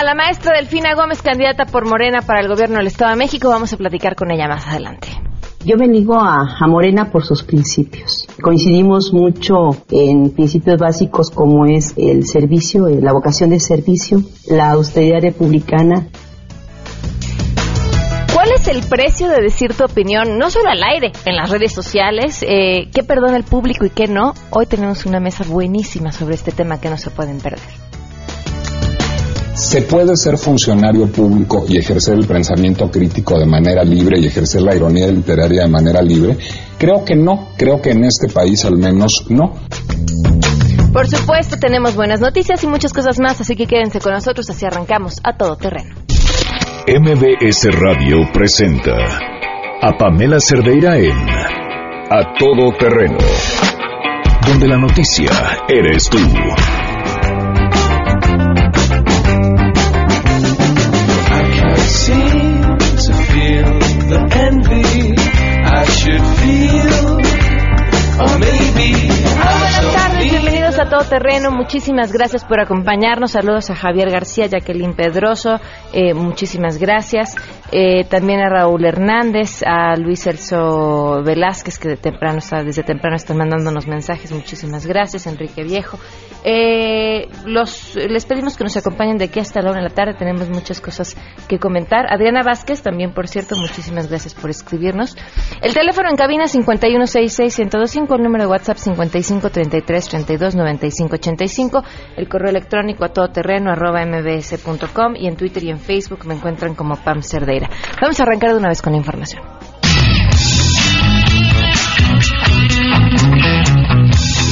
a la maestra Delfina Gómez, candidata por Morena para el gobierno del Estado de México. Vamos a platicar con ella más adelante. Yo bendigo a, a, Morena por sus principios. Coincidimos mucho en principios básicos como es el servicio, la vocación de servicio, la austeridad republicana. ¿Cuál es el precio de decir tu opinión, no solo al aire, en las redes sociales? Eh, ¿Qué perdona el público y qué no? Hoy tenemos una mesa buenísima sobre este tema que no se pueden perder. ¿Se puede ser funcionario público y ejercer el pensamiento crítico de manera libre y ejercer la ironía literaria de manera libre? Creo que no, creo que en este país al menos no. Por supuesto, tenemos buenas noticias y muchas cosas más, así que quédense con nosotros, así arrancamos a todo terreno. MBS Radio presenta a Pamela Cerdeira en A Todo Terreno, donde la noticia eres tú. Todo terreno, muchísimas gracias por acompañarnos. Saludos a Javier García, Jacqueline Pedroso, eh, muchísimas gracias. Eh, también a Raúl Hernández, a Luis Celso Velázquez, que de temprano está, desde temprano están mandándonos mensajes, muchísimas gracias. Enrique Viejo. Eh, los, les pedimos que nos acompañen de aquí hasta la una de la tarde, tenemos muchas cosas que comentar. Adriana Vázquez, también por cierto, muchísimas gracias por escribirnos. El teléfono en cabina 5166-1025, el número de WhatsApp 5533-329585, el correo electrónico a todoterreno arroba mbs.com y en Twitter y en Facebook me encuentran como Pam Cerdeira. Vamos a arrancar de una vez con la información.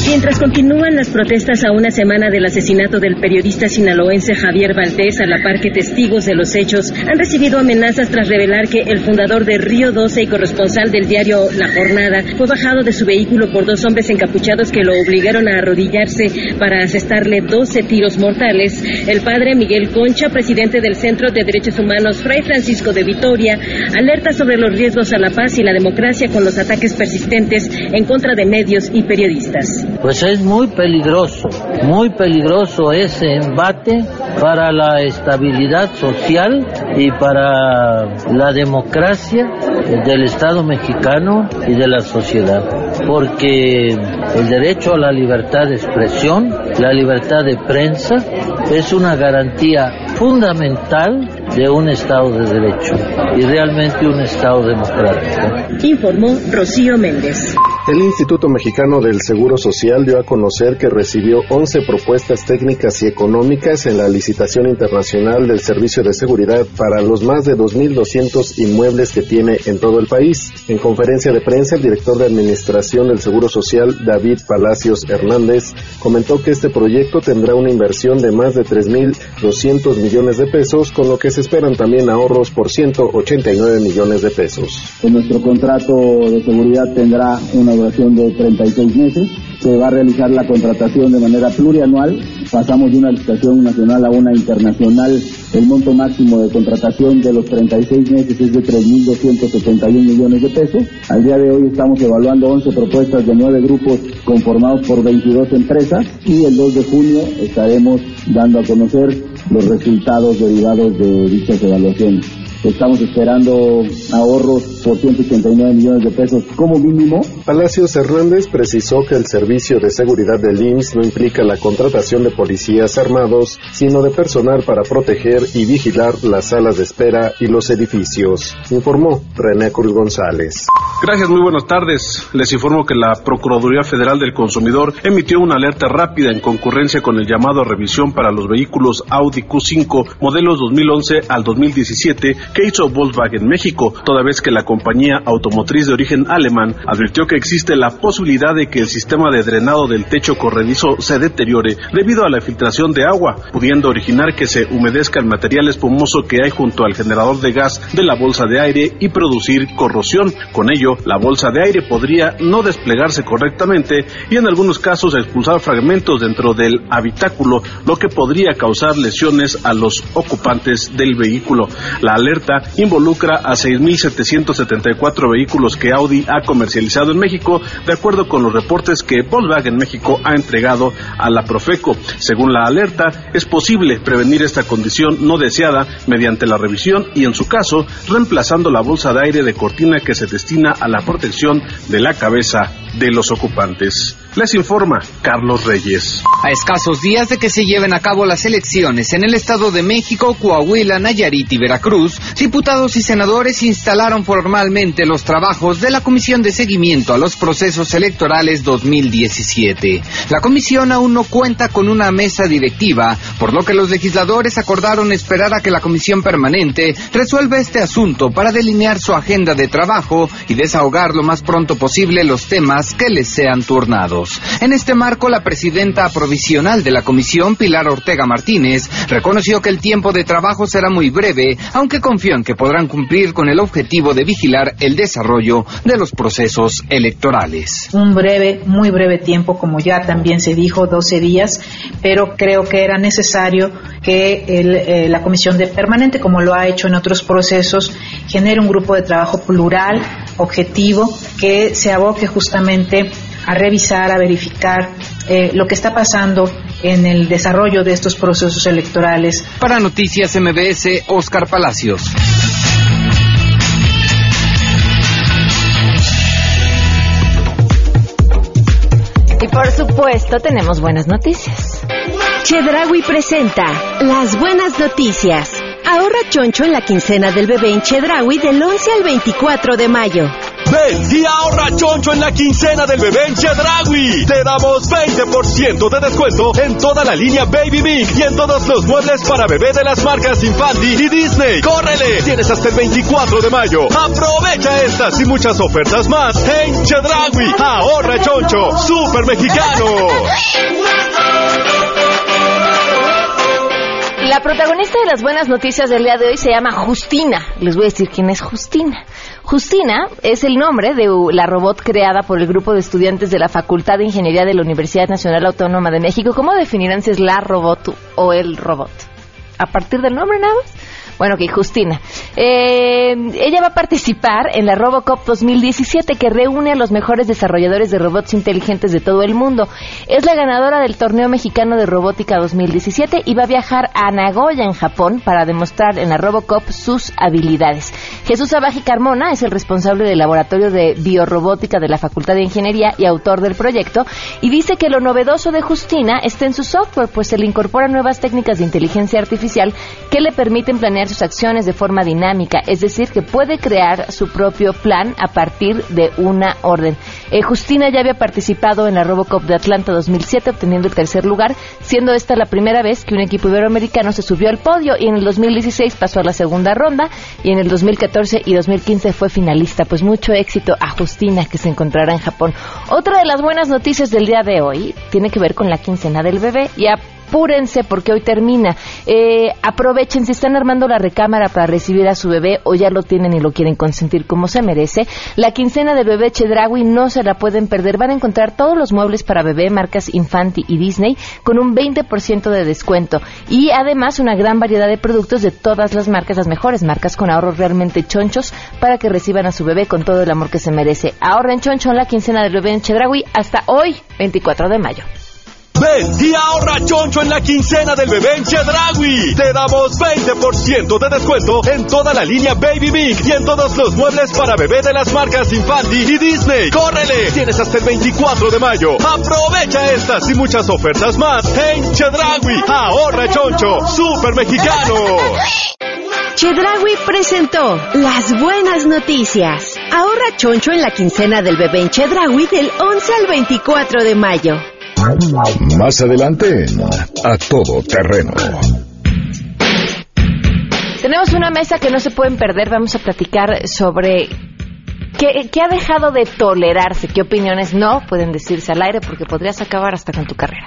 Mientras continúan las protestas a una semana del asesinato del periodista sinaloense Javier Valdés, a la par que testigos de los hechos han recibido amenazas tras revelar que el fundador de Río 12 y corresponsal del diario La Jornada fue bajado de su vehículo por dos hombres encapuchados que lo obligaron a arrodillarse para asestarle 12 tiros mortales. El padre Miguel Concha, presidente del Centro de Derechos Humanos Fray Francisco de Vitoria, alerta sobre los riesgos a la paz y la democracia con los ataques persistentes en contra de medios y periodistas. Pues es muy peligroso, muy peligroso ese embate para la estabilidad social y para la democracia del Estado mexicano y de la sociedad, porque el derecho a la libertad de expresión, la libertad de prensa, es una garantía fundamental de un Estado de Derecho y realmente un Estado democrático. Informó Rocío Méndez. El Instituto Mexicano del Seguro Social dio a conocer que recibió 11 propuestas técnicas y económicas en la licitación internacional del Servicio de Seguridad para los más de 2.200 inmuebles que tiene en todo el país. En conferencia de prensa, el director de Administración del Seguro Social, David Palacios Hernández, comentó que este proyecto tendrá una inversión de más de 3.200 millones de pesos, con lo que se esperan también ahorros por 189 millones de pesos. Nuestro contrato de seguridad tendrá una duración de 36 meses. Se va a realizar la contratación de manera plurianual. Pasamos de una licitación nacional a una internacional. El monto máximo de contratación de los 36 meses es de 3.271 millones de pesos. Al día de hoy estamos evaluando 11 propuestas de 9 grupos conformados por 22 empresas y el 2 de junio estaremos dando a conocer los resultados derivados de dichas evaluaciones. Estamos esperando ahorros por 189 millones de pesos como mínimo. Palacios Hernández precisó que el servicio de seguridad del IMSS no implica la contratación de policías armados, sino de personal para proteger y vigilar las salas de espera y los edificios. Informó René Cruz González. Gracias, muy buenas tardes. Les informo que la Procuraduría Federal del Consumidor emitió una alerta rápida en concurrencia con el llamado a revisión para los vehículos Audi Q5 modelos 2011 al 2017 que hizo Volkswagen México, toda vez que la compañía automotriz de origen alemán advirtió que existe la posibilidad de que el sistema de drenado del techo corredizo se deteriore debido a la filtración de agua, pudiendo originar que se humedezca el material espumoso que hay junto al generador de gas de la bolsa de aire y producir corrosión. Con ello, la bolsa de aire podría no desplegarse correctamente y en algunos casos expulsar fragmentos dentro del habitáculo, lo que podría causar lesiones a los ocupantes del vehículo. La alerta involucra a 6.700 74 vehículos que Audi ha comercializado en México, de acuerdo con los reportes que Volkswagen México ha entregado a la Profeco. Según la alerta, es posible prevenir esta condición no deseada mediante la revisión y, en su caso, reemplazando la bolsa de aire de cortina que se destina a la protección de la cabeza de los ocupantes. Les informa Carlos Reyes. A escasos días de que se lleven a cabo las elecciones en el Estado de México, Coahuila, Nayarit y Veracruz, diputados y senadores instalaron formalmente los trabajos de la Comisión de Seguimiento a los Procesos Electorales 2017. La comisión aún no cuenta con una mesa directiva, por lo que los legisladores acordaron esperar a que la Comisión Permanente resuelva este asunto para delinear su agenda de trabajo y desahogar lo más pronto posible los temas que les sean turnados. En este marco, la presidenta provisional de la comisión, Pilar Ortega Martínez, reconoció que el tiempo de trabajo será muy breve, aunque confió en que podrán cumplir con el objetivo de vigilar el desarrollo de los procesos electorales. Un breve, muy breve tiempo, como ya también se dijo, 12 días, pero creo que era necesario que eh, la comisión de permanente, como lo ha hecho en otros procesos, genere un grupo de trabajo plural, objetivo, que se aboque justamente a revisar, a verificar eh, lo que está pasando en el desarrollo de estos procesos electorales. Para Noticias MBS, Oscar Palacios. Y por supuesto tenemos buenas noticias. Chedragui presenta las buenas noticias. Ahorra choncho en la quincena del bebé en Chedragui del 11 al 24 de mayo. Ven y ahorra choncho en la quincena del bebé en Chedragui. Te damos 20% de descuento en toda la línea Baby Big y en todos los muebles para bebé de las marcas Infanti y Disney. ¡Córrele! Tienes hasta el 24 de mayo. Aprovecha estas y muchas ofertas más en Chedragui. Ahorra choncho. Super mexicano. La protagonista de las buenas noticias del día de hoy se llama Justina. Les voy a decir quién es Justina. Justina es el nombre de la robot creada por el grupo de estudiantes de la Facultad de Ingeniería de la Universidad Nacional Autónoma de México. ¿Cómo definirán si es la robot o el robot? ¿A partir del nombre nada más? Bueno, que Justina. Eh, ella va a participar en la Robocop 2017 que reúne a los mejores desarrolladores de robots inteligentes de todo el mundo. Es la ganadora del Torneo Mexicano de Robótica 2017 y va a viajar a Nagoya, en Japón, para demostrar en la Robocop sus habilidades. Jesús Abaji Carmona es el responsable del Laboratorio de Biorrobótica de la Facultad de Ingeniería y autor del proyecto y dice que lo novedoso de Justina está en su software, pues se le incorporan nuevas técnicas de inteligencia artificial que le permiten planear sus acciones de forma dinámica, es decir, que puede crear su propio plan a partir de una orden. Eh, Justina ya había participado en la Robocop de Atlanta 2007, obteniendo el tercer lugar, siendo esta la primera vez que un equipo iberoamericano se subió al podio y en el 2016 pasó a la segunda ronda y en el 2014 y 2015 fue finalista. Pues mucho éxito a Justina que se encontrará en Japón. Otra de las buenas noticias del día de hoy tiene que ver con la quincena del bebé. Ya apúrense porque hoy termina. Eh, aprovechen, si están armando la recámara para recibir a su bebé o ya lo tienen y lo quieren consentir como se merece, la quincena del bebé Chedragui no se la pueden perder. Van a encontrar todos los muebles para bebé, marcas Infanti y Disney, con un 20% de descuento. Y además una gran variedad de productos de todas las marcas, las mejores marcas, con ahorros realmente chonchos para que reciban a su bebé con todo el amor que se merece. Ahorren choncho en la quincena del bebé en Chedragui hasta hoy, 24 de mayo. Ven y ahorra choncho en la quincena del bebé en Chedragui. Te damos 20% de descuento en toda la línea Baby Big y en todos los muebles para bebé de las marcas Infanti y Disney. ¡Córrele! Tienes hasta el 24 de mayo. Aprovecha estas y muchas ofertas más en Chedragui. Ahorra choncho. Super mexicano. Chedragui presentó las buenas noticias. Ahorra choncho en la quincena del bebé en Chedragui del 11 al 24 de mayo. Más adelante A Todo Terreno. Tenemos una mesa que no se pueden perder. Vamos a platicar sobre qué, qué ha dejado de tolerarse, qué opiniones no pueden decirse al aire porque podrías acabar hasta con tu carrera.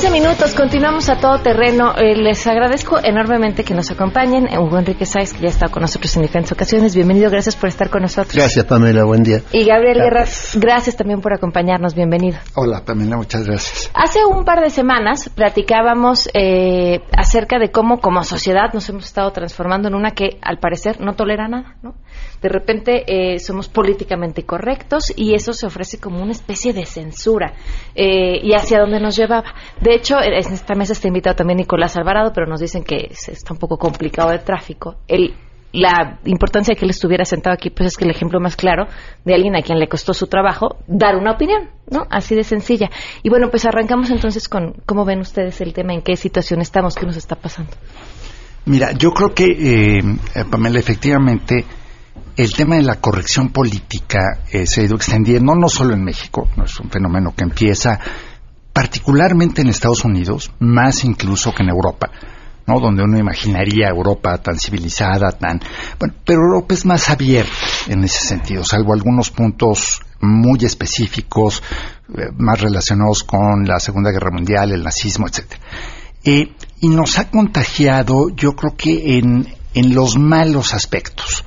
15 minutos, continuamos a todo terreno. Eh, les agradezco enormemente que nos acompañen. Hugo Enrique Sáez, que ya ha estado con nosotros en diferentes ocasiones. Bienvenido, gracias por estar con nosotros. Gracias, Pamela, buen día. Y Gabriel Guerra, gracias también por acompañarnos. Bienvenido. Hola, Pamela, muchas gracias. Hace un par de semanas platicábamos eh, acerca de cómo como sociedad nos hemos estado transformando en una que al parecer no tolera nada, ¿no? De repente eh, somos políticamente correctos y eso se ofrece como una especie de censura. Eh, y hacia dónde nos llevaba. De hecho, en esta mesa está invitado también Nicolás Alvarado, pero nos dicen que está un poco complicado de tráfico. El, la importancia de que él estuviera sentado aquí, pues es que el ejemplo más claro de alguien a quien le costó su trabajo dar una opinión, ¿no? Así de sencilla. Y bueno, pues arrancamos entonces con cómo ven ustedes el tema, en qué situación estamos, qué nos está pasando. Mira, yo creo que, eh, Pamela, efectivamente, el tema de la corrección política eh, se ha ido extendiendo, no solo en México, no es un fenómeno que empieza particularmente en Estados Unidos, más incluso que en Europa, ¿no? Donde uno imaginaría Europa tan civilizada, tan... Bueno, pero Europa es más abierta en ese sentido, salvo algunos puntos muy específicos, eh, más relacionados con la Segunda Guerra Mundial, el nazismo, etcétera. Eh, y nos ha contagiado, yo creo que en, en los malos aspectos.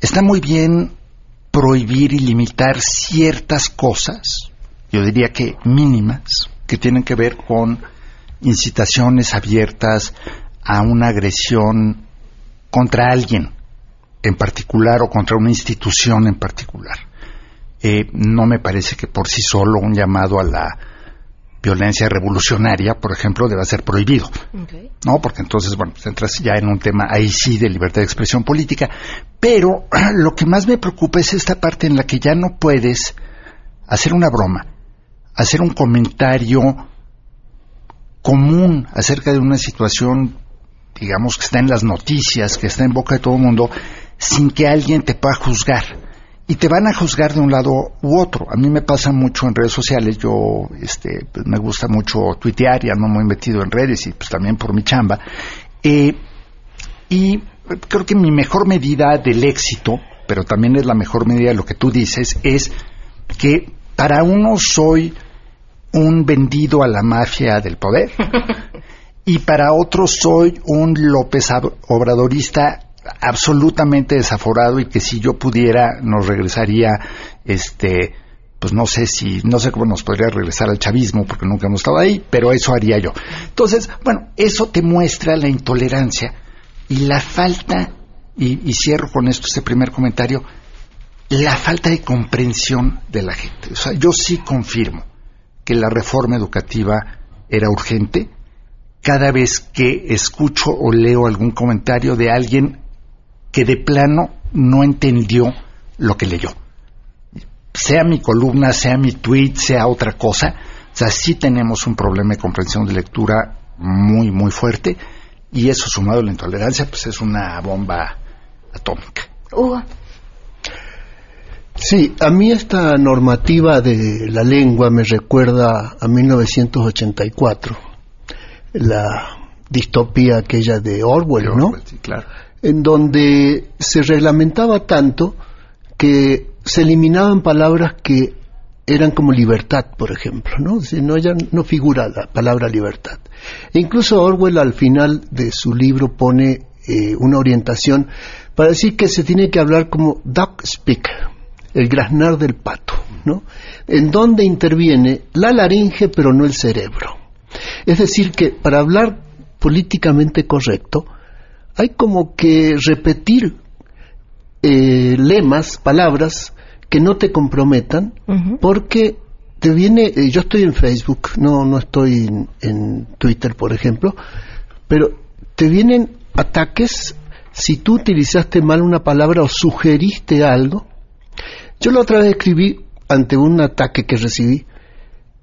Está muy bien prohibir y limitar ciertas cosas, yo diría que mínimas, que tienen que ver con incitaciones abiertas a una agresión contra alguien en particular o contra una institución en particular. Eh, no me parece que por sí solo un llamado a la violencia revolucionaria, por ejemplo, deba ser prohibido. ¿No? Porque entonces, bueno, pues entras ya en un tema ahí sí de libertad de expresión política. Pero lo que más me preocupa es esta parte en la que ya no puedes hacer una broma, hacer un comentario común acerca de una situación, digamos, que está en las noticias, que está en boca de todo el mundo, sin que alguien te pueda juzgar. Y te van a juzgar de un lado u otro. A mí me pasa mucho en redes sociales. Yo este, pues me gusta mucho tuitear y ando muy metido en redes y pues también por mi chamba. Eh, y creo que mi mejor medida del éxito, pero también es la mejor medida de lo que tú dices, es que para uno soy un vendido a la mafia del poder y para otros soy un López Obradorista absolutamente desaforado y que si yo pudiera nos regresaría este pues no sé si no sé cómo nos podría regresar al chavismo porque nunca hemos estado ahí pero eso haría yo. Entonces bueno eso te muestra la intolerancia y la falta y, y cierro con esto este primer comentario la falta de comprensión de la gente. O sea yo sí confirmo que la reforma educativa era urgente. Cada vez que escucho o leo algún comentario de alguien que de plano no entendió lo que leyó. Sea mi columna, sea mi tweet, sea otra cosa. O sea, sí tenemos un problema de comprensión de lectura muy, muy fuerte y eso sumado a la intolerancia, pues es una bomba atómica. Hugo. Sí, a mí esta normativa de la lengua me recuerda a 1984, la distopía aquella de Orwell, ¿no? Sí, claro en donde se reglamentaba tanto que se eliminaban palabras que eran como libertad, por ejemplo, ¿no? No, no figura la palabra libertad. E incluso Orwell al final de su libro pone eh, una orientación para decir que se tiene que hablar como duck speak, el graznar del pato, ¿no? En donde interviene la laringe pero no el cerebro. Es decir, que para hablar políticamente correcto, hay como que repetir eh, lemas, palabras que no te comprometan, porque te viene, eh, yo estoy en Facebook, no, no estoy en, Twitter, por ejemplo, pero te vienen ataques si tú utilizaste mal una palabra o sugeriste algo. Yo la otra vez escribí ante un ataque que recibí,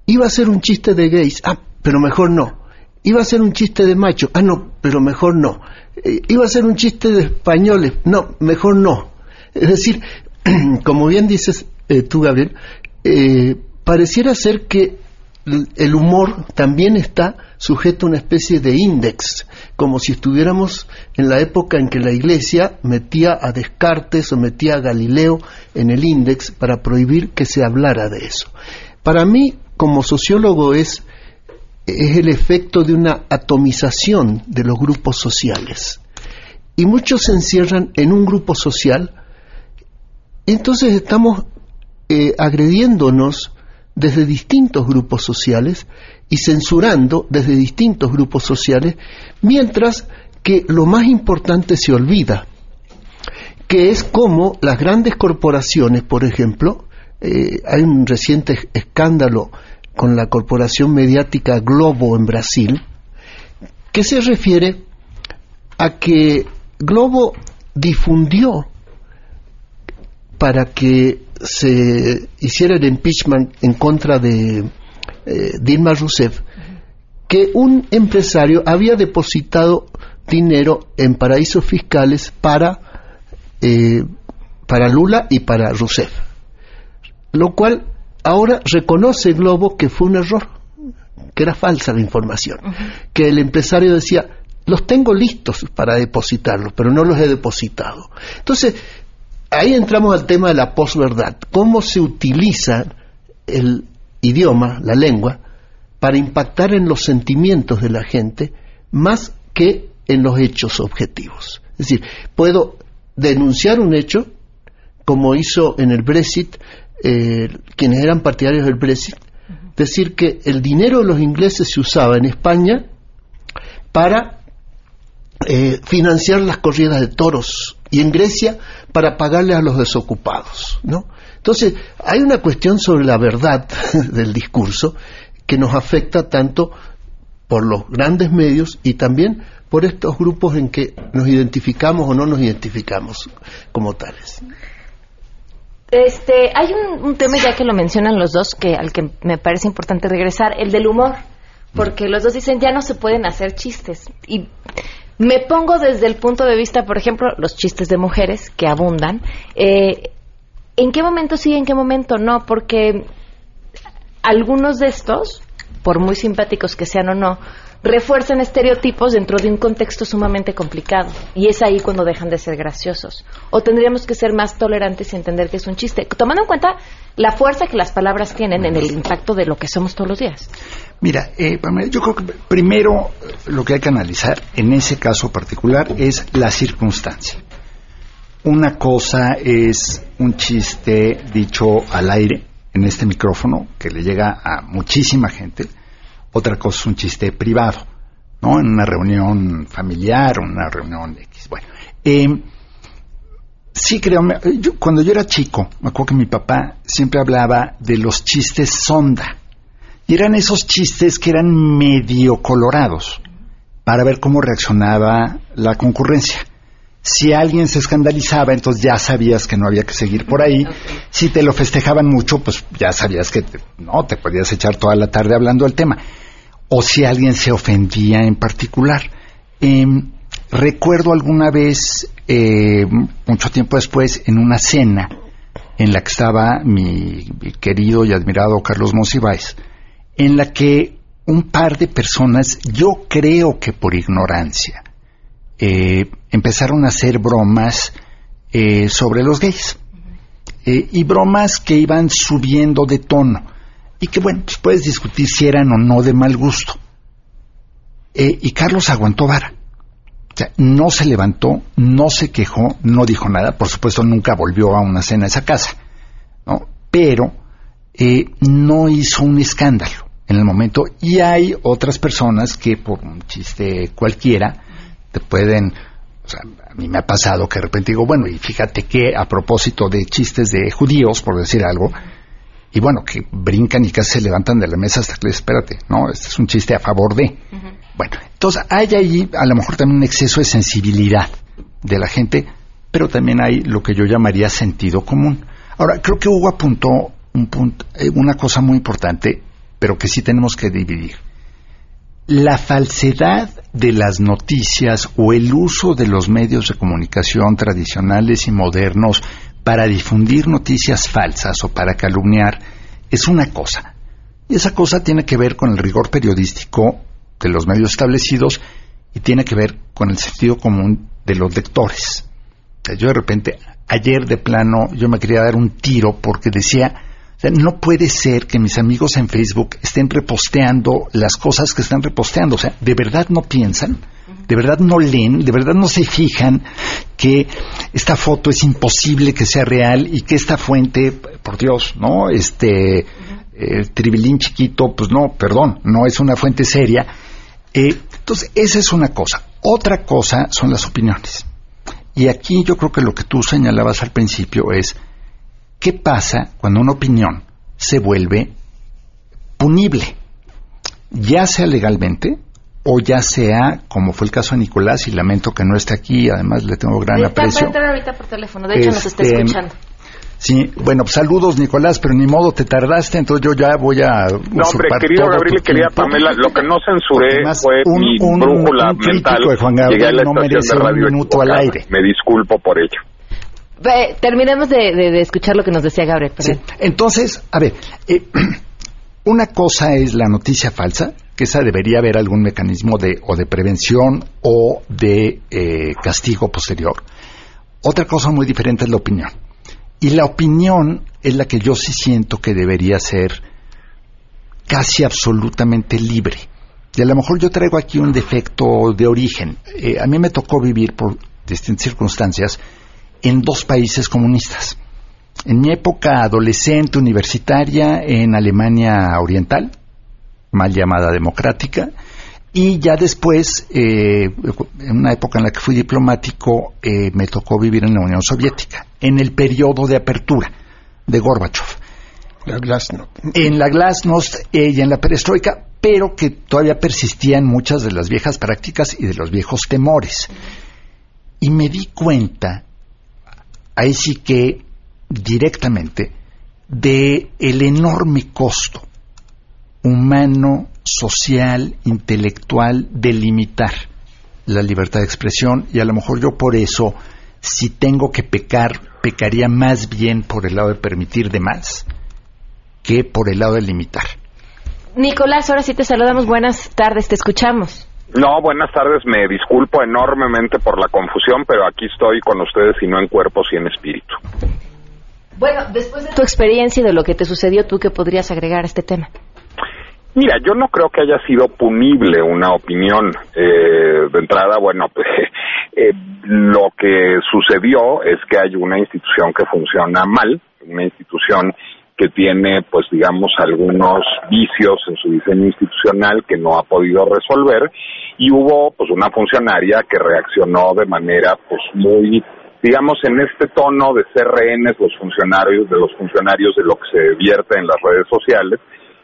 iba a ser un chiste de gays, ah, pero mejor no. Iba a ser un chiste de macho, ah, no, pero mejor no. Eh, iba a ser un chiste de españoles, no, mejor no. Es decir, como bien dices eh, tú, Gabriel, eh, pareciera ser que el humor también está sujeto a una especie de índice, como si estuviéramos en la época en que la Iglesia metía a Descartes o metía a Galileo en el índice para prohibir que se hablara de eso. Para mí, como sociólogo, es es el efecto de una atomización de los grupos sociales. Y muchos se encierran en un grupo social, entonces estamos eh, agrediéndonos desde distintos grupos sociales y censurando desde distintos grupos sociales, mientras que lo más importante se olvida, que es como las grandes corporaciones, por ejemplo, eh, hay un reciente escándalo con la corporación mediática Globo en Brasil, que se refiere a que Globo difundió para que se hiciera el impeachment en contra de eh, Dilma Rousseff, que un empresario había depositado dinero en paraísos fiscales para, eh, para Lula y para Rousseff. Lo cual ahora reconoce Globo que fue un error, que era falsa la información, que el empresario decía, los tengo listos para depositarlos, pero no los he depositado. Entonces, ahí entramos al tema de la posverdad, cómo se utiliza el idioma, la lengua, para impactar en los sentimientos de la gente más que en los hechos objetivos. Es decir, puedo denunciar un hecho, como hizo en el Brexit eh, quienes eran partidarios del Brexit, decir que el dinero de los ingleses se usaba en España para eh, financiar las corridas de toros y en Grecia para pagarle a los desocupados, ¿no? Entonces, hay una cuestión sobre la verdad del discurso que nos afecta tanto por los grandes medios y también por estos grupos en que nos identificamos o no nos identificamos como tales. Este, hay un, tema ya que lo mencionan los dos que al que me parece importante regresar, el del humor, porque los dos dicen ya no se pueden hacer chistes y me pongo desde el punto de vista, por ejemplo, los chistes de mujeres que abundan. Eh, ¿En qué momento sí, en qué momento no? Porque algunos de estos, por muy simpáticos que sean o no, refuerzan estereotipos dentro de un contexto sumamente complicado. Y es ahí cuando dejan de ser graciosos. O tendríamos que ser más tolerantes y entender que es un chiste, tomando en cuenta la fuerza que las palabras tienen en el impacto de lo que somos todos los días. Mira, eh, yo creo que primero lo que hay que analizar en ese caso particular es la circunstancia. Una cosa es un chiste dicho al aire en este micrófono que le llega a muchísima gente. Otra cosa es un chiste privado, ¿no? En una reunión familiar, una reunión X. Bueno, eh, sí creo, cuando yo era chico, me acuerdo que mi papá siempre hablaba de los chistes sonda. Y eran esos chistes que eran medio colorados para ver cómo reaccionaba la concurrencia. Si alguien se escandalizaba, entonces ya sabías que no había que seguir por ahí. Si te lo festejaban mucho, pues ya sabías que no te podías echar toda la tarde hablando del tema. O si alguien se ofendía en particular. Em, recuerdo alguna vez, eh, mucho tiempo después, en una cena en la que estaba mi, querido y admirado Carlos Monsiváis, en la que un par de personas, yo creo que por ignorancia, eh, empezaron a hacer bromas eh, sobre los gays. Y bromas que iban subiendo de tono. Y que, bueno, pues puedes discutir si eran o no de mal gusto. y Carlos aguantó vara. O sea, no se levantó, no se quejó, no dijo nada. Por supuesto, nunca volvió a una cena a esa casa. ¿no? Pero no hizo un escándalo en el momento. Y hay otras personas que por un chiste cualquiera te pueden... O sea, a mí me ha pasado que de repente digo, bueno, y fíjate que a propósito de chistes de judíos, por decir algo, y bueno, que brincan y casi se levantan de la mesa hasta que les, espérate, no, este es un chiste a favor de. Bueno, entonces hay ahí a lo mejor también un exceso de sensibilidad de la gente, pero también hay lo que yo llamaría sentido común. Ahora, creo que Hugo apuntó un punto, eh, una cosa muy importante pero que sí tenemos que dividir. La falsedad de las noticias o el uso de los medios de comunicación tradicionales y modernos para difundir noticias falsas o para calumniar es una cosa. Y esa cosa tiene que ver con el rigor periodístico de los medios establecidos y tiene que ver con el sentido común de los lectores. Yo de repente, ayer de plano, yo me quería dar un tiro porque decía, sea, no puede ser que mis amigos en Facebook estén reposteando las cosas que están reposteando. O sea, ¿de verdad no piensan? ¿De verdad no leen? ¿De verdad no se fijan que esta foto es imposible que sea real y que esta fuente, por Dios, ¿no? Este, tribilín chiquito, pues no, perdón, no es una fuente seria. Eh, entonces, esa es una cosa. Otra cosa son las opiniones. Y aquí yo creo que lo que tú señalabas al principio es, ¿qué pasa cuando una opinión se vuelve punible? Ya sea legalmente o ya sea, como fue el caso de Nicolás, y lamento que no esté aquí, además le tengo gran Está aprecio. para entrar ahorita por teléfono, de hecho nos está Este, escuchando. Sí, bueno, pues saludos Nicolás, pero ni modo, te tardaste, entonces yo ya voy a... No, hombre, querido todo Gabriel y querida. Pamela, lo que no censuré Además, fue un- mi un- brújula un crítico mental. de Juan Gabriel Llegué a la no merece de un minuto al aire. Me disculpo por ello. Ve, terminemos de, de- de escuchar lo que nos decía Gabriel. perdón. Entonces, a ver, eh, una cosa es la noticia falsa, que esa debería haber algún mecanismo de o de prevención o de eh, castigo posterior. Otra cosa muy diferente es la opinión. Y la opinión es la que yo sí siento que debería ser casi absolutamente libre. Y a lo mejor yo traigo aquí un defecto de origen. Eh, a mí me tocó vivir por distintas circunstancias en dos países comunistas. En mi época adolescente universitaria en Alemania Oriental, mal llamada democrática, y ya después, eh, en una época en la que fui diplomático, eh, me tocó vivir en la Unión Soviética, en el periodo de apertura de Gorbachev. La Glasnost. En la Glasnost eh, y en la perestroika, pero que todavía persistían muchas de las viejas prácticas y de los viejos temores. Y me di cuenta, ahí sí que directamente, de el enorme costo humano, social, intelectual de limitar la libertad de expresión y a lo mejor yo por eso, si tengo que pecar, pecaría más bien por el lado de permitir de más que por el lado de limitar. Nicolás, ahora sí te saludamos. Buenas tardes, te escuchamos. No, buenas tardes. Me disculpo enormemente por la confusión, pero aquí estoy con ustedes y no en cuerpo, sino en espíritu. Bueno, después de tu experiencia y de lo que te sucedió, ¿tú qué podrías agregar a este tema? Mira, yo no creo que haya sido punible una opinión. Eh, de entrada, bueno, pues, eh, lo que sucedió es que hay una institución que funciona mal, una institución que tiene, pues digamos, algunos vicios en su diseño institucional que no ha podido resolver y hubo, pues, una funcionaria que reaccionó de manera, pues, muy digamos en este tono de ser rehenes los funcionarios de los funcionarios de lo que se vierte en las redes sociales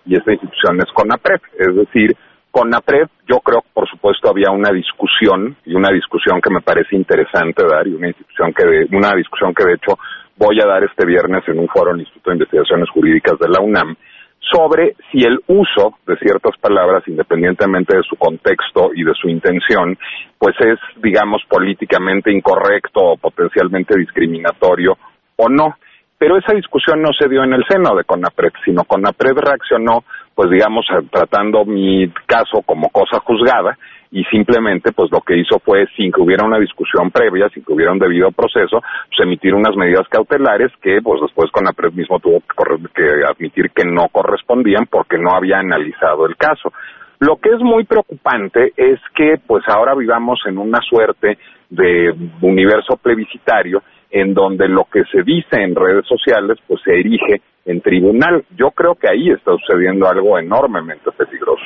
y esta institución es CONAPRED, es decir, CONAPRED, yo creo que por supuesto había una discusión y una discusión que me parece interesante dar y una institución que de, una discusión que de hecho voy a dar este viernes en un foro en el Instituto de Investigaciones Jurídicas de la UNAM sobre si el uso de ciertas palabras, independientemente de su contexto y de su intención, pues es, digamos, políticamente incorrecto o potencialmente discriminatorio o no. Pero esa discusión no se dio en el seno de CONAPRED, sino CONAPRED reaccionó, pues digamos, tratando mi caso como cosa juzgada y simplemente pues lo que hizo fue sin que hubiera una discusión previa, sin que hubiera un debido proceso, pues emitir unas medidas cautelares que pues después CONAPRED mismo tuvo que, admitir que no correspondían porque no había analizado el caso. Lo que es muy preocupante es que pues ahora vivamos en una suerte de universo plebiscitario en donde lo que se dice en redes sociales pues se erige en tribunal. Yo creo que ahí está sucediendo algo enormemente peligroso.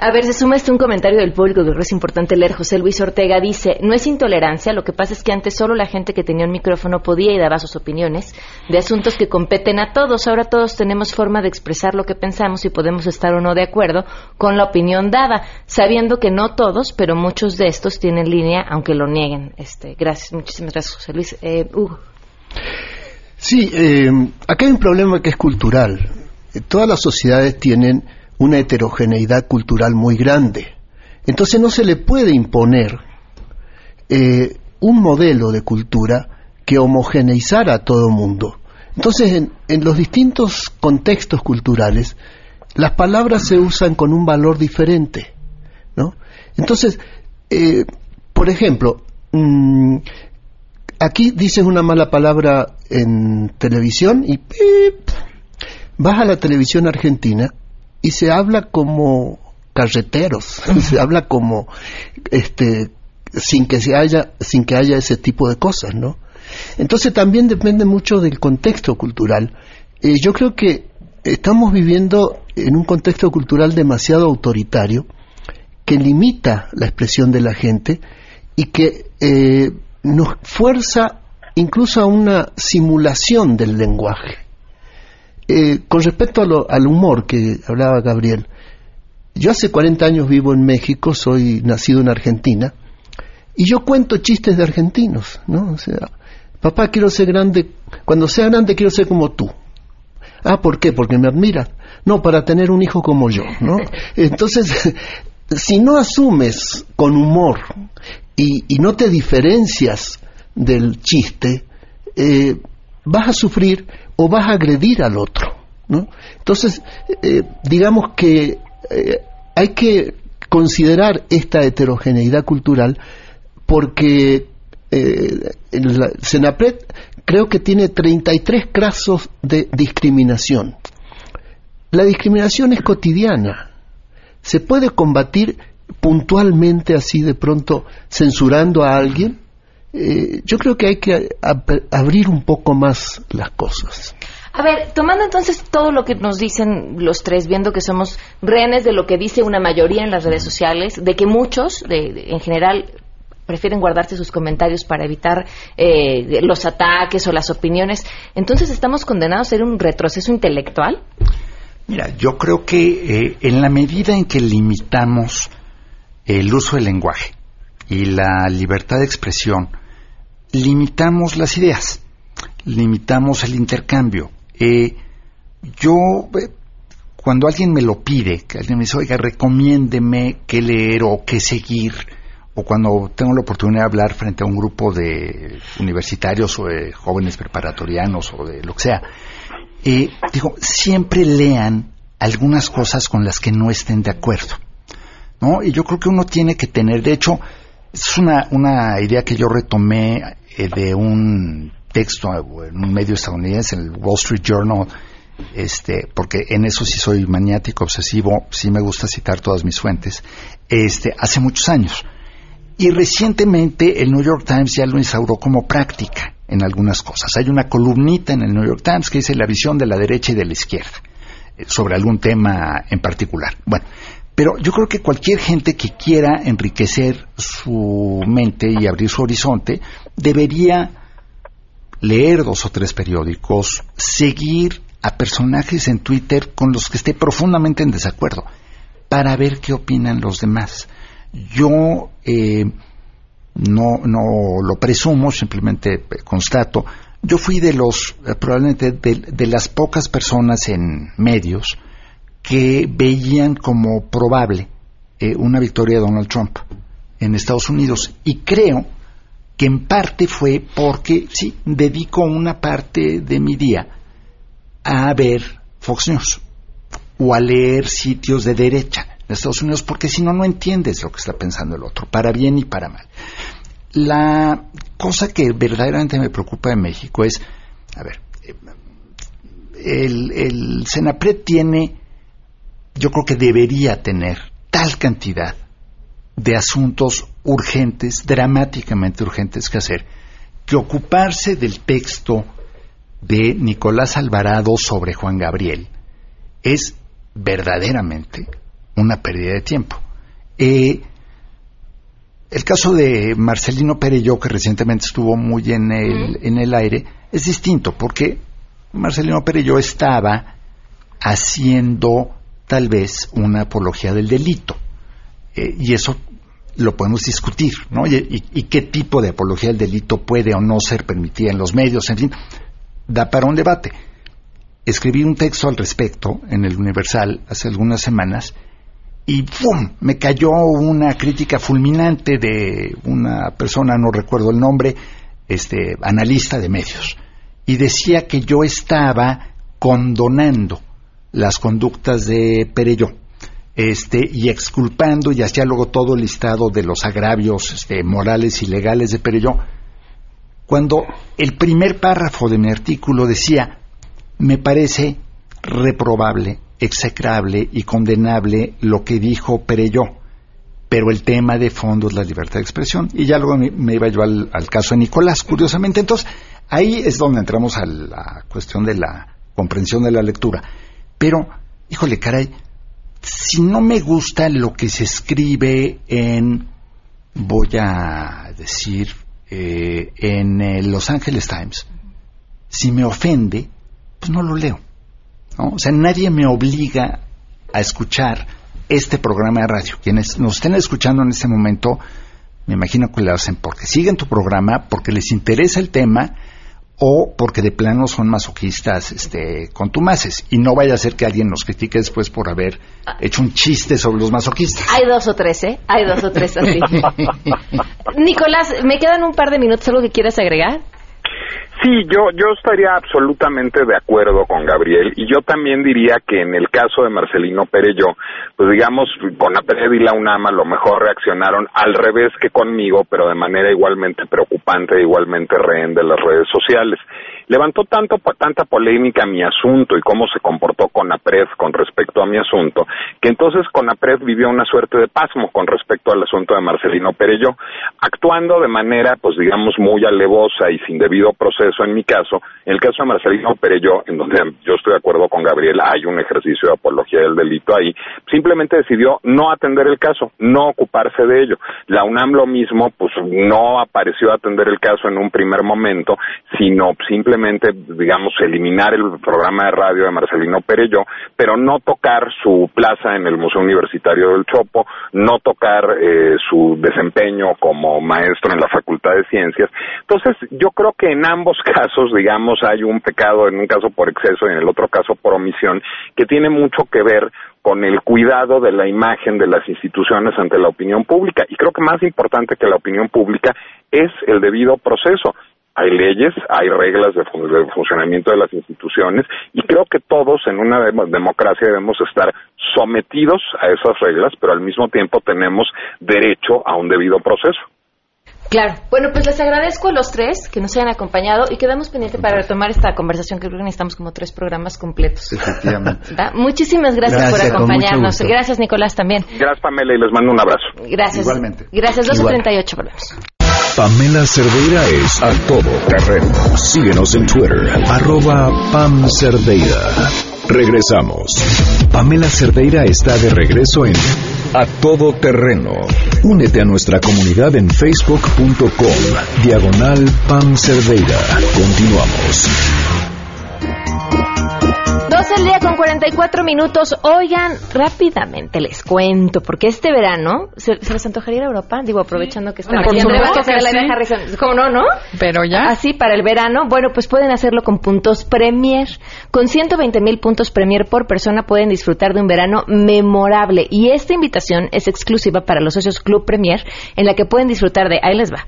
A ver, se suma este un comentario del público que creo es importante leer. José Luis Ortega dice, no es intolerancia, lo que pasa es que antes solo la gente que tenía un micrófono podía y daba sus opiniones de asuntos que competen a todos. Ahora todos tenemos forma de expresar lo que pensamos y podemos estar o no de acuerdo con la opinión dada, sabiendo que no todos, pero muchos de estos tienen línea, aunque lo nieguen. Este, gracias, muchísimas gracias, José Luis. Eh, Hugo. Sí, eh, acá hay un problema que es cultural. Todas las sociedades tienen una heterogeneidad cultural muy grande. Entonces no se le puede imponer eh, un modelo de cultura que homogeneizara a todo mundo. Entonces, en, en los distintos contextos culturales, las palabras se usan con un valor diferente, ¿no? Entonces, eh, por ejemplo, mm, aquí dices una mala palabra en televisión y ¡pip! vas a la televisión argentina y se habla como carreteros, se habla como este sin que se haya sin que haya ese tipo de cosas, ¿no? Entonces también depende mucho del contexto cultural. Eh, yo creo que estamos viviendo en un contexto cultural demasiado autoritario que limita la expresión de la gente y que eh, nos fuerza incluso a una simulación del lenguaje. Eh, con respecto al humor que hablaba Gabriel, yo hace 40 años vivo en México, soy nacido en Argentina, y yo cuento chistes de argentinos, ¿no? O sea, papá, quiero ser grande, cuando sea grande quiero ser como tú. Ah, ¿por qué? Porque me admira. No, para tener un hijo como yo, ¿no? Entonces, si no asumes con humor y, no te diferencias del chiste, eh, vas a sufrir o vas a agredir al otro, ¿no? Entonces, eh, digamos que eh, hay que considerar esta heterogeneidad cultural porque el Senapred creo que tiene 33 casos de discriminación. La discriminación es cotidiana. Se puede combatir puntualmente así de pronto censurando a alguien. Eh, yo creo que hay que abrir un poco más las cosas. A ver, tomando entonces todo lo que nos dicen los tres, viendo que somos rehenes de lo que dice una mayoría en las redes sociales, de que muchos, en general, prefieren guardarse sus comentarios para evitar eh, los ataques o las opiniones. Entonces, ¿estamos condenados a ser un retroceso intelectual? Mira, yo creo que eh, en la medida en que limitamos el uso del lenguaje y la libertad de expresión, limitamos las ideas, limitamos el intercambio. Eh, yo, cuando alguien me lo pide, que alguien me dice, oiga, recomiéndeme qué leer o qué seguir, o cuando tengo la oportunidad de hablar frente a un grupo de universitarios o de jóvenes preparatorianos o de lo que sea, eh, digo, siempre lean algunas cosas con las que no estén de acuerdo. ¿no? Y yo creo que uno tiene que tener, de hecho, es una, una idea que yo retomé eh, de un texto en un medio estadounidense, en el Wall Street Journal, este, porque en eso sí soy maniático, obsesivo, sí me gusta citar todas mis fuentes, este, hace muchos años. Y recientemente el New York Times ya lo instauró como práctica en algunas cosas. Hay una columnita en el New York Times que dice la visión de la derecha y de la izquierda eh, sobre algún tema en particular. Bueno, pero yo creo que cualquier gente que quiera enriquecer su mente y abrir su horizonte debería leer dos o tres periódicos, seguir a personajes en Twitter con los que esté profundamente en desacuerdo, para ver qué opinan los demás. Yo eh, no, no lo presumo, simplemente constato. Yo fui de los, eh, probablemente de, las pocas personas en medios que veían como probable eh, una victoria de Donald Trump en Estados Unidos. Y creo que en parte fue porque, sí, dedico una parte de mi día a ver Fox News o a leer sitios de derecha en Estados Unidos, porque si no, no entiendes lo que está pensando el otro, para bien y para mal. La cosa que verdaderamente me preocupa de México es, a ver, el, el Senapred tiene, yo creo que debería tener tal cantidad de asuntos urgentes, dramáticamente urgentes que hacer, que ocuparse del texto de Nicolás Alvarado sobre Juan Gabriel es verdaderamente una pérdida de tiempo. Eh, el caso de Marcelino Perello, que recientemente estuvo muy en el, en el aire, es distinto, porque Marcelino Perello estaba haciendo tal vez una apología del delito. Eh, y eso lo podemos discutir, ¿no? Y, qué tipo de apología del delito puede o no ser permitida en los medios, en fin, da para un debate. Escribí un texto al respecto en el Universal hace algunas semanas y ¡pum! me cayó una crítica fulminante de una persona, no recuerdo el nombre, este analista de medios, y decía que yo estaba condonando las conductas de Pereyó este, y exculpando y hacía luego todo el listado de los agravios este, morales y legales de Pereyó, cuando el primer párrafo de mi artículo decía, me parece reprobable, execrable y condenable lo que dijo Pereyó. Pero el tema de fondo es la libertad de expresión. Y ya luego me, me iba yo al, al caso de Nicolás, curiosamente. Entonces, ahí es donde entramos a la cuestión de la comprensión de la lectura. Pero, híjole, caray, si no me gusta lo que se escribe en, voy a decir, eh, en el Los Angeles Times, si me ofende, pues no lo leo. ¿no? O sea, nadie me obliga a escuchar este programa de radio. Quienes nos estén escuchando en este momento, me imagino que lo hacen porque siguen tu programa, porque les interesa el tema o porque de plano son masoquistas este, contumaces. Y no vaya a ser que alguien nos critique después por haber hecho un chiste sobre los masoquistas. Hay dos o tres, ¿eh? Hay dos o tres así. Nicolás, me quedan un par de minutos. ¿Algo que quieras agregar? Sí, yo, yo estaría absolutamente de acuerdo con Gabriel y yo también diría que en el caso de Marcelino Perello, pues digamos, con APRED y la UNAM a lo mejor reaccionaron al revés que conmigo, pero de manera igualmente preocupante, igualmente rehén de las redes sociales. Levantó tanto, tanta polémica mi asunto y cómo se comportó CONAPRED con respecto a mi asunto, que entonces CONAPRED vivió una suerte de pasmo con respecto al asunto de Marcelino Perello, actuando de manera, pues digamos, muy alevosa y sin debido proceso en mi caso. En el caso de Marcelino Perello, en donde yo estoy de acuerdo con Gabriel, hay un ejercicio de apología del delito ahí, simplemente decidió no atender el caso, no ocuparse de ello. La UNAM lo mismo, pues no apareció a atender el caso en un primer momento, sino simplemente digamos, eliminar el programa de radio de Marcelino Perello, pero no tocar su plaza en el Museo Universitario del Chopo, no tocar eh, su desempeño como maestro en la Facultad de Ciencias. Entonces, yo creo que en ambos casos, digamos, hay un pecado, en un caso por exceso y en el otro caso por omisión, que tiene mucho que ver con el cuidado de la imagen de las instituciones ante la opinión pública. Y creo que más importante que la opinión pública es el debido proceso hay leyes, hay reglas de, funcionamiento de las instituciones y creo que todos en una democracia debemos estar sometidos a esas reglas, pero al mismo tiempo tenemos derecho a un debido proceso. Claro. Bueno, pues les agradezco a los tres que nos hayan acompañado y quedamos pendientes para retomar esta conversación que creo que necesitamos como tres programas completos. Efectivamente. Muchísimas gracias, por acompañarnos. Gracias, Nicolás, también. Gracias, Pamela, y les mando un abrazo. Gracias. Igualmente. Gracias. 12.38, volvemos. Pamela Cerdeira es a todo terreno. Síguenos en Twitter, arroba Pam Cerdeira. Regresamos. Pamela Cerdeira está de regreso en A Todo Terreno. Únete a nuestra comunidad en facebook.com, diagonal Pam Cerdeira. Continuamos. 12 el día con 44 minutos. Oigan, rápidamente les cuento, porque este verano, ¿se, se les antojaría ir a Europa? Digo, aprovechando que está Bueno, aquí de que la. Harrison. ¿Cómo no, no? Pero ya. Así para el verano. Bueno, pues pueden hacerlo con puntos Premier. Con 120 mil puntos Premier por persona pueden disfrutar de un verano memorable. Y esta invitación es exclusiva para los socios Club Premier, en la que pueden disfrutar de, ahí les va,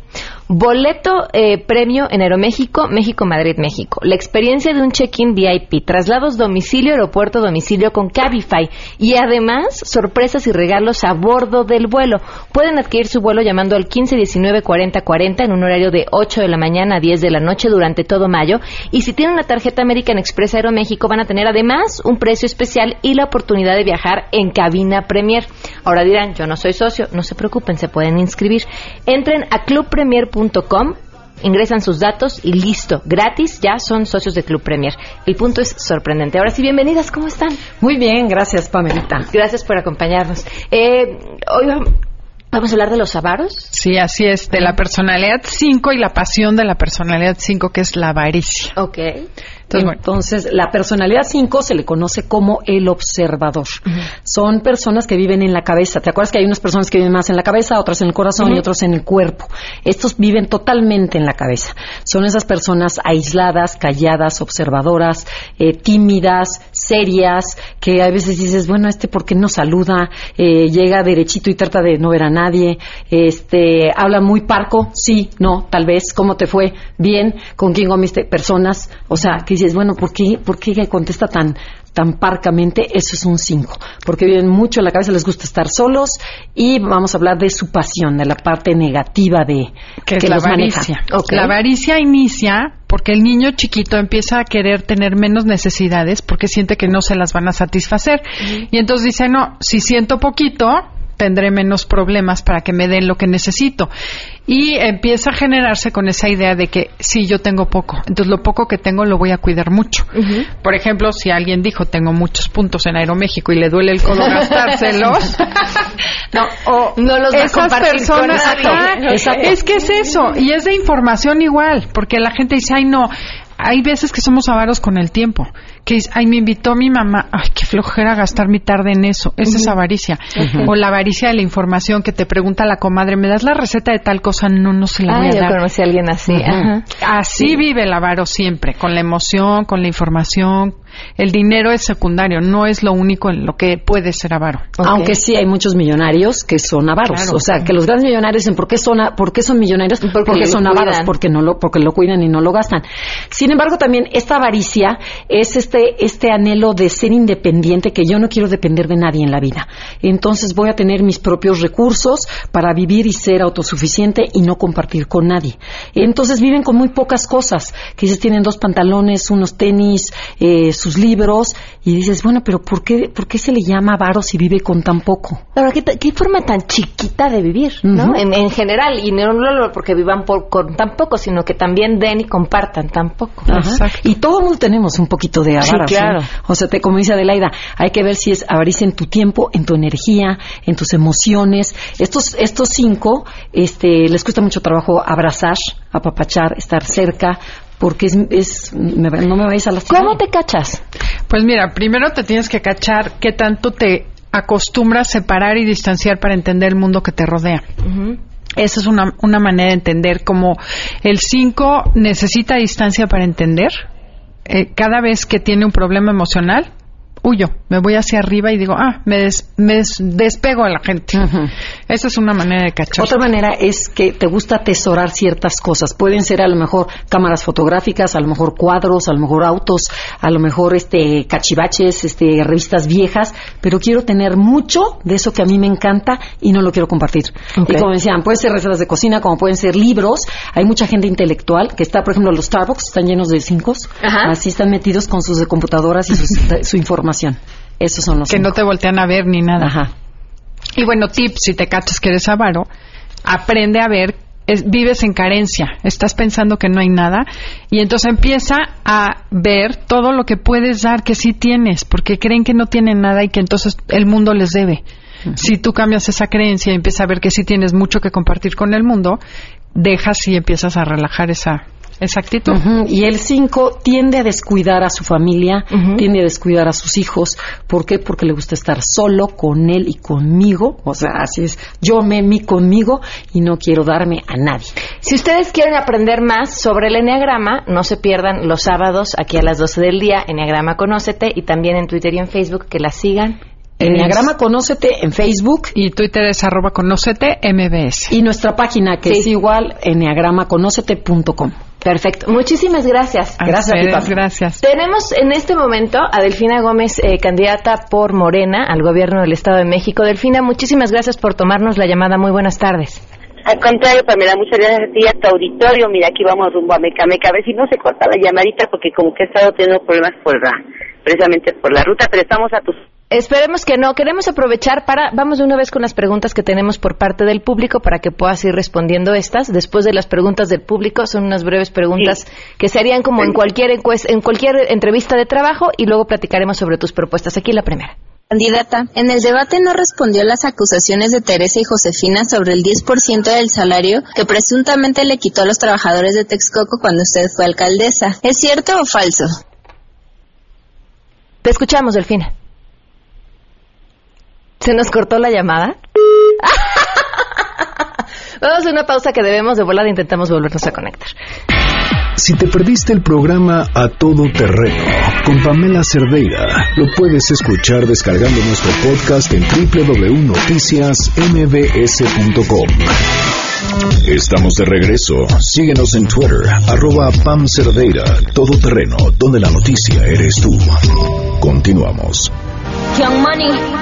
boleto eh, premio en Aeroméxico, México, Madrid, México. La experiencia de un check-in VIP, traslados domicilio, aeropuerto, domicilio con Cabify. Y además, sorpresas y regalos a bordo del vuelo. Pueden adquirir su vuelo llamando al 15 19 40 40 en un horario de 8 de la mañana a 10 de la noche durante todo mayo. Y si tienen una tarjeta American Express Aeroméxico, van a tener además un precio especial y la oportunidad de viajar en cabina Premier. Ahora dirán, yo no soy socio, no se preocupen, se pueden inscribir. Entren a clubpremier.com ingresan sus datos y listo, gratis, ya son socios de Club Premier. El punto es sorprendente. Ahora sí, bienvenidas, ¿cómo están? Muy bien, gracias, Pamelita. Gracias por acompañarnos. Eh, hoy vam- vamos a hablar de los avaros. Sí, así es, de la personalidad 5 y la pasión de la personalidad 5, que es la avaricia. Ok. Entonces, la personalidad 5 se le conoce como el observador. Son personas que viven en la cabeza. ¿Te acuerdas que hay unas personas que viven más en la cabeza, otras en el corazón y Ujú. otros en el cuerpo? Estos viven totalmente en la cabeza. Son esas personas aisladas, calladas, observadoras, eh, tímidas, serias, que a veces dices, bueno, este por qué no saluda, Eh, llega derechito y trata de no ver a nadie, este, habla muy parco, sí, no, tal vez, ¿cómo te fue? Bien, ¿con quién comiste? Personas, o sea, que dices, bueno, ¿por qué, por qué contesta tan, tan parcamente, eso es un 5, porque viven mucho en la cabeza, les gusta estar solos y vamos a hablar de su pasión, de la parte negativa de que, es la avaricia. La avaricia inicia porque el niño chiquito empieza a querer tener menos necesidades porque siente que no se las van a satisfacer. Y entonces dice, no, si siento poquito, tendré menos problemas para que me den lo que necesito. Y empieza a generarse con esa idea de que sí, yo tengo poco, entonces lo poco que tengo lo voy a cuidar mucho. Por ejemplo, si alguien dijo, tengo muchos puntos en Aeroméxico y le duele el codo gastárselos, no, o no los esas personas, es que es eso, y es de información igual, porque la gente dice, ay no, hay veces que somos avaros con el tiempo. Que ay, me invitó mi mamá, ay, qué flojera gastar mi tarde en eso. Esa es avaricia. O la avaricia de la información que te pregunta la comadre, ¿me das la receta de tal cosa? No, no se la voy a yo dar. conocí a alguien así. Así vive el avaro siempre, con la emoción, con la información, el dinero es secundario, no es lo único en lo que puede ser avaro. Aunque sí hay muchos millonarios que son avaros. o sea, que los grandes millonarios dicen, ¿por qué son, por qué son millonarios? Porque, son avaros, porque, no lo, porque lo cuidan y no lo gastan. Sin embargo, también esta avaricia es este, este anhelo de ser independiente, que yo no quiero depender de nadie en la vida. Entonces voy a tener mis propios recursos para vivir y ser autosuficiente y no compartir con nadie. Entonces viven con muy pocas cosas. Quizás tienen dos pantalones, unos tenis, eh, sus libros y dices, bueno, pero ¿por qué, por qué se le llama avaro si vive con tan poco? Ahora, ¿qué, qué forma tan chiquita de vivir, ¿no? en, general, y no solo porque vivan por, con tan poco, sino que también den y compartan tan poco. Y todo mundo tenemos un poquito de avaro. Sí, claro. O sea, te, como dice Adelaida, hay que ver si es avaricia en tu tiempo, en tu energía, en tus emociones. Estos, estos cinco, este, les cuesta mucho trabajo abrazar, apapachar, estar cerca, porque es, no me vais a lastimar. ¿Cómo te cachas? Pues mira, primero te tienes que cachar qué tanto te acostumbras a separar y distanciar para entender el mundo que te rodea. Esa es una, una manera de entender cómo el 5 necesita distancia para entender. Eh, cada vez que tiene un problema emocional, huyo, me voy hacia arriba y digo, ah, me, despego a la gente. Esa es una manera de cachar. Otra manera es que te gusta atesorar ciertas cosas. Pueden ser a lo mejor cámaras fotográficas, a lo mejor cuadros, a lo mejor autos, a lo mejor este cachivaches, este revistas viejas, pero quiero tener mucho de eso que a mí me encanta y no lo quiero compartir. Y como decían, pueden ser recetas de cocina, como pueden ser libros. Hay mucha gente intelectual que está, por ejemplo, los Starbucks están llenos de cinco, así están metidos con sus computadoras y su información esos son los que no te voltean a ver ni nada. Y bueno, tips, si te cachas que eres avaro, aprende a ver, vives en carencia, estás pensando que no hay nada, y entonces empieza a ver todo lo que puedes dar que sí tienes, porque creen que no tienen nada y que entonces el mundo les debe. Si tú cambias esa creencia y empiezas a ver que sí tienes mucho que compartir con el mundo, dejas y empiezas a relajar esa, Exactito. Y el 5 tiende a descuidar a su familia, tiende a descuidar a sus hijos. ¿Por qué? Porque le gusta estar solo con él y conmigo. O sea, así es. Yo me mi conmigo y no quiero darme a nadie. Si ustedes quieren aprender más sobre el Enneagrama, no se pierdan los sábados aquí a las 12 del día, Enneagrama Conócete, y también en Twitter y en Facebook, que la sigan. Enneagrama Conócete en Facebook. Y Twitter es arroba conócete MBS. Y nuestra página que es igual, enneagramaconócete.com. Perfecto. Muchísimas gracias. Gracias, gracias. Tenemos en este momento a Delfina Gómez, eh, candidata por Morena al gobierno del Estado de México. Delfina, muchísimas gracias por tomarnos la llamada. Muy buenas tardes. Al contrario, Pamela, muchas gracias a ti y a tu auditorio. Mira, aquí vamos rumbo a Meca Meca. A ver si no se corta la llamadita porque como que he estado teniendo problemas por la, precisamente por la ruta, pero estamos a tus Esperemos que no. Queremos aprovechar para, vamos de una vez con las preguntas que tenemos por parte del público para que puedas ir respondiendo estas. Después de las preguntas del público, son unas breves preguntas que se harían como en cualquier en cualquier entrevista de trabajo y luego platicaremos sobre tus propuestas. Aquí la primera. Candidata, en el debate no respondió las acusaciones de Teresa y Josefina sobre el 10% del salario que presuntamente le quitó a los trabajadores de Texcoco cuando usted fue alcaldesa. ¿Es cierto o falso? Te escuchamos, Delfina. ¿Se nos cortó la llamada? Vamos a una pausa que debemos de volar e intentamos volvernos a conectar. Si te perdiste el programa A Todo Terreno con Pamela Cerdeira, lo puedes escuchar descargando nuestro podcast en www.noticiasmbs.com. Estamos de regreso. Síguenos en Twitter, arroba Pam Cerdeira, todo terreno, donde la noticia eres tú. Continuamos. Young Money.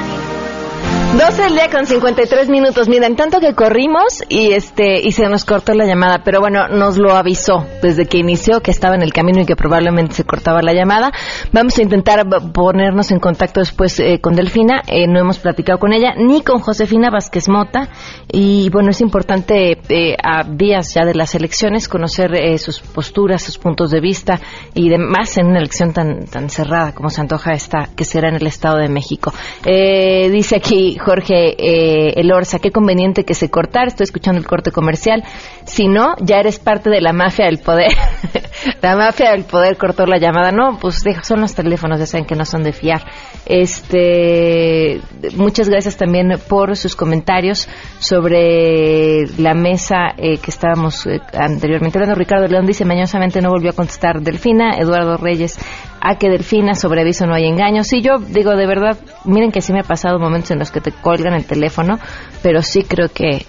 12 del día con 53 minutos. Miren, tanto que corrimos y este y se nos cortó la llamada, pero bueno, nos lo avisó desde que inició que estaba en el camino y que probablemente se cortaba la llamada. Vamos a intentar ponernos en contacto después eh, con Delfina. Eh, no hemos platicado con ella ni con Josefina Vázquez Mota y bueno, es importante eh, a días ya de las elecciones conocer sus posturas, sus puntos de vista y demás en una elección tan tan cerrada como se antoja esta que será en el Estado de México. dice aquí Jorge eh, Elorza, qué conveniente que se cortar, estoy escuchando el corte comercial. Si no, ya eres parte de la mafia del poder. la mafia del poder cortó la llamada. No, pues son los teléfonos, ya saben que no son de fiar. Este, muchas gracias también por sus comentarios sobre la mesa eh, que estábamos eh, anteriormente hablando. Ricardo León dice, mañosamente no volvió a contestar Delfina. Eduardo Reyes, a que Delfina, sobre aviso no hay engaños. Sí, yo digo de verdad, miren que sí me ha pasado momentos en los que te colgan el teléfono, pero sí creo que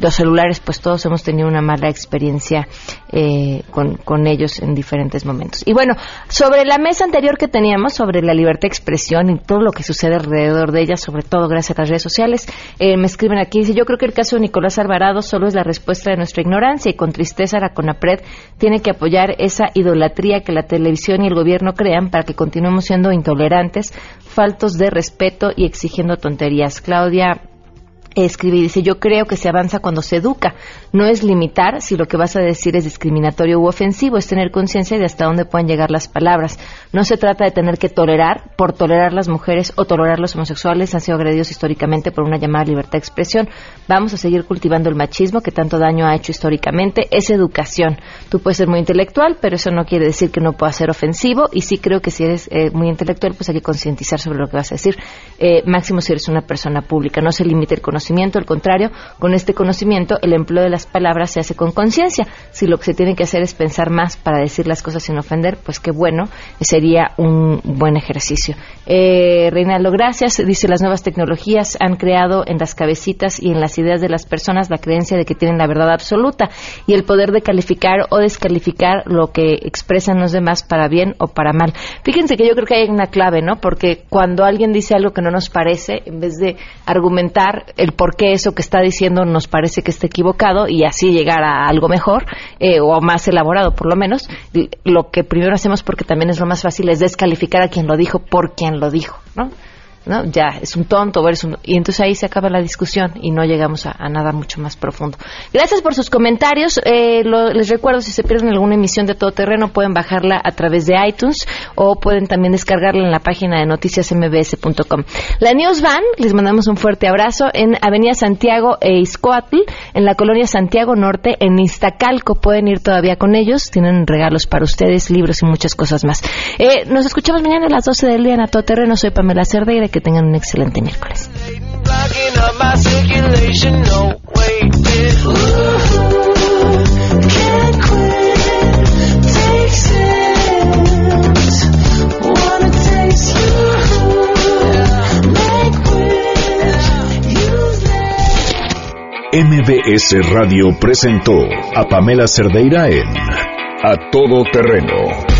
los celulares, pues todos hemos tenido una mala experiencia eh, con, con, ellos en diferentes momentos. Y bueno, sobre la mesa anterior que teníamos, sobre la libertad de expresión y todo lo que sucede alrededor de ella, sobre todo gracias a las redes sociales, eh, me escriben aquí, dice, yo creo que el caso de Nicolás Alvarado solo es la respuesta de nuestra ignorancia y con tristeza la CONAPRED tiene que apoyar esa idolatría que la televisión y el gobierno crean para que continuemos siendo intolerantes, faltos de respeto y exigiendo tonterías. Claudia escribe y dice, yo creo que se avanza cuando se educa. No es limitar si lo que vas a decir es discriminatorio u ofensivo, es tener conciencia de hasta dónde pueden llegar las palabras. No se trata de tener que tolerar por tolerar las mujeres o tolerar los homosexuales, han sido agredidos históricamente por una llamada libertad de expresión. Vamos a seguir cultivando el machismo que tanto daño ha hecho históricamente. Es educación. Tú puedes ser muy intelectual, pero eso no quiere decir que no pueda ser ofensivo. Y sí creo que si eres eh, muy intelectual, pues hay que concientizar sobre lo que vas a decir. Eh, máximo si eres una persona pública. No se limite el conocimiento, al contrario, con este conocimiento el empleo de las palabras se hace con conciencia. Si lo que se tiene que hacer es pensar más para decir las cosas sin ofender, pues qué bueno, sería un buen ejercicio. Eh, Reinaldo, gracias. Dice, las nuevas tecnologías han creado en las cabecitas y en las ideas de las personas la creencia de que tienen la verdad absoluta y el poder de calificar o descalificar lo que expresan los demás para bien o para mal. Fíjense que yo creo que hay una clave, ¿no? Porque cuando alguien dice algo que no nos parece, en vez de argumentar el por qué eso que está diciendo nos parece que está equivocado y así llegar a algo mejor eh, o más elaborado por lo menos, lo que primero hacemos porque también es lo más fácil es descalificar a quien lo dijo por quien lo dijo, ¿no? ¿No? Ya es un tonto, eres un... y entonces ahí se acaba la discusión y no llegamos a, nada mucho más profundo. Gracias por sus comentarios. Eh, les recuerdo, si se pierden alguna emisión de Todo Terreno, pueden bajarla a través de iTunes o pueden también descargarla en la página de noticiasmbs.com. La News Van, les mandamos un fuerte abrazo en Avenida Santiago e Izcoatl, en la colonia Santiago Norte, en Iztacalco. Pueden ir todavía con ellos, tienen regalos para ustedes, libros y muchas cosas más. Eh, nos escuchamos mañana a las 12 del día en A Todo Terreno. Soy Pamela Cerdeira que tengan un excelente miércoles. MBS Radio presentó a Pamela Cerdeira en A Todo Terreno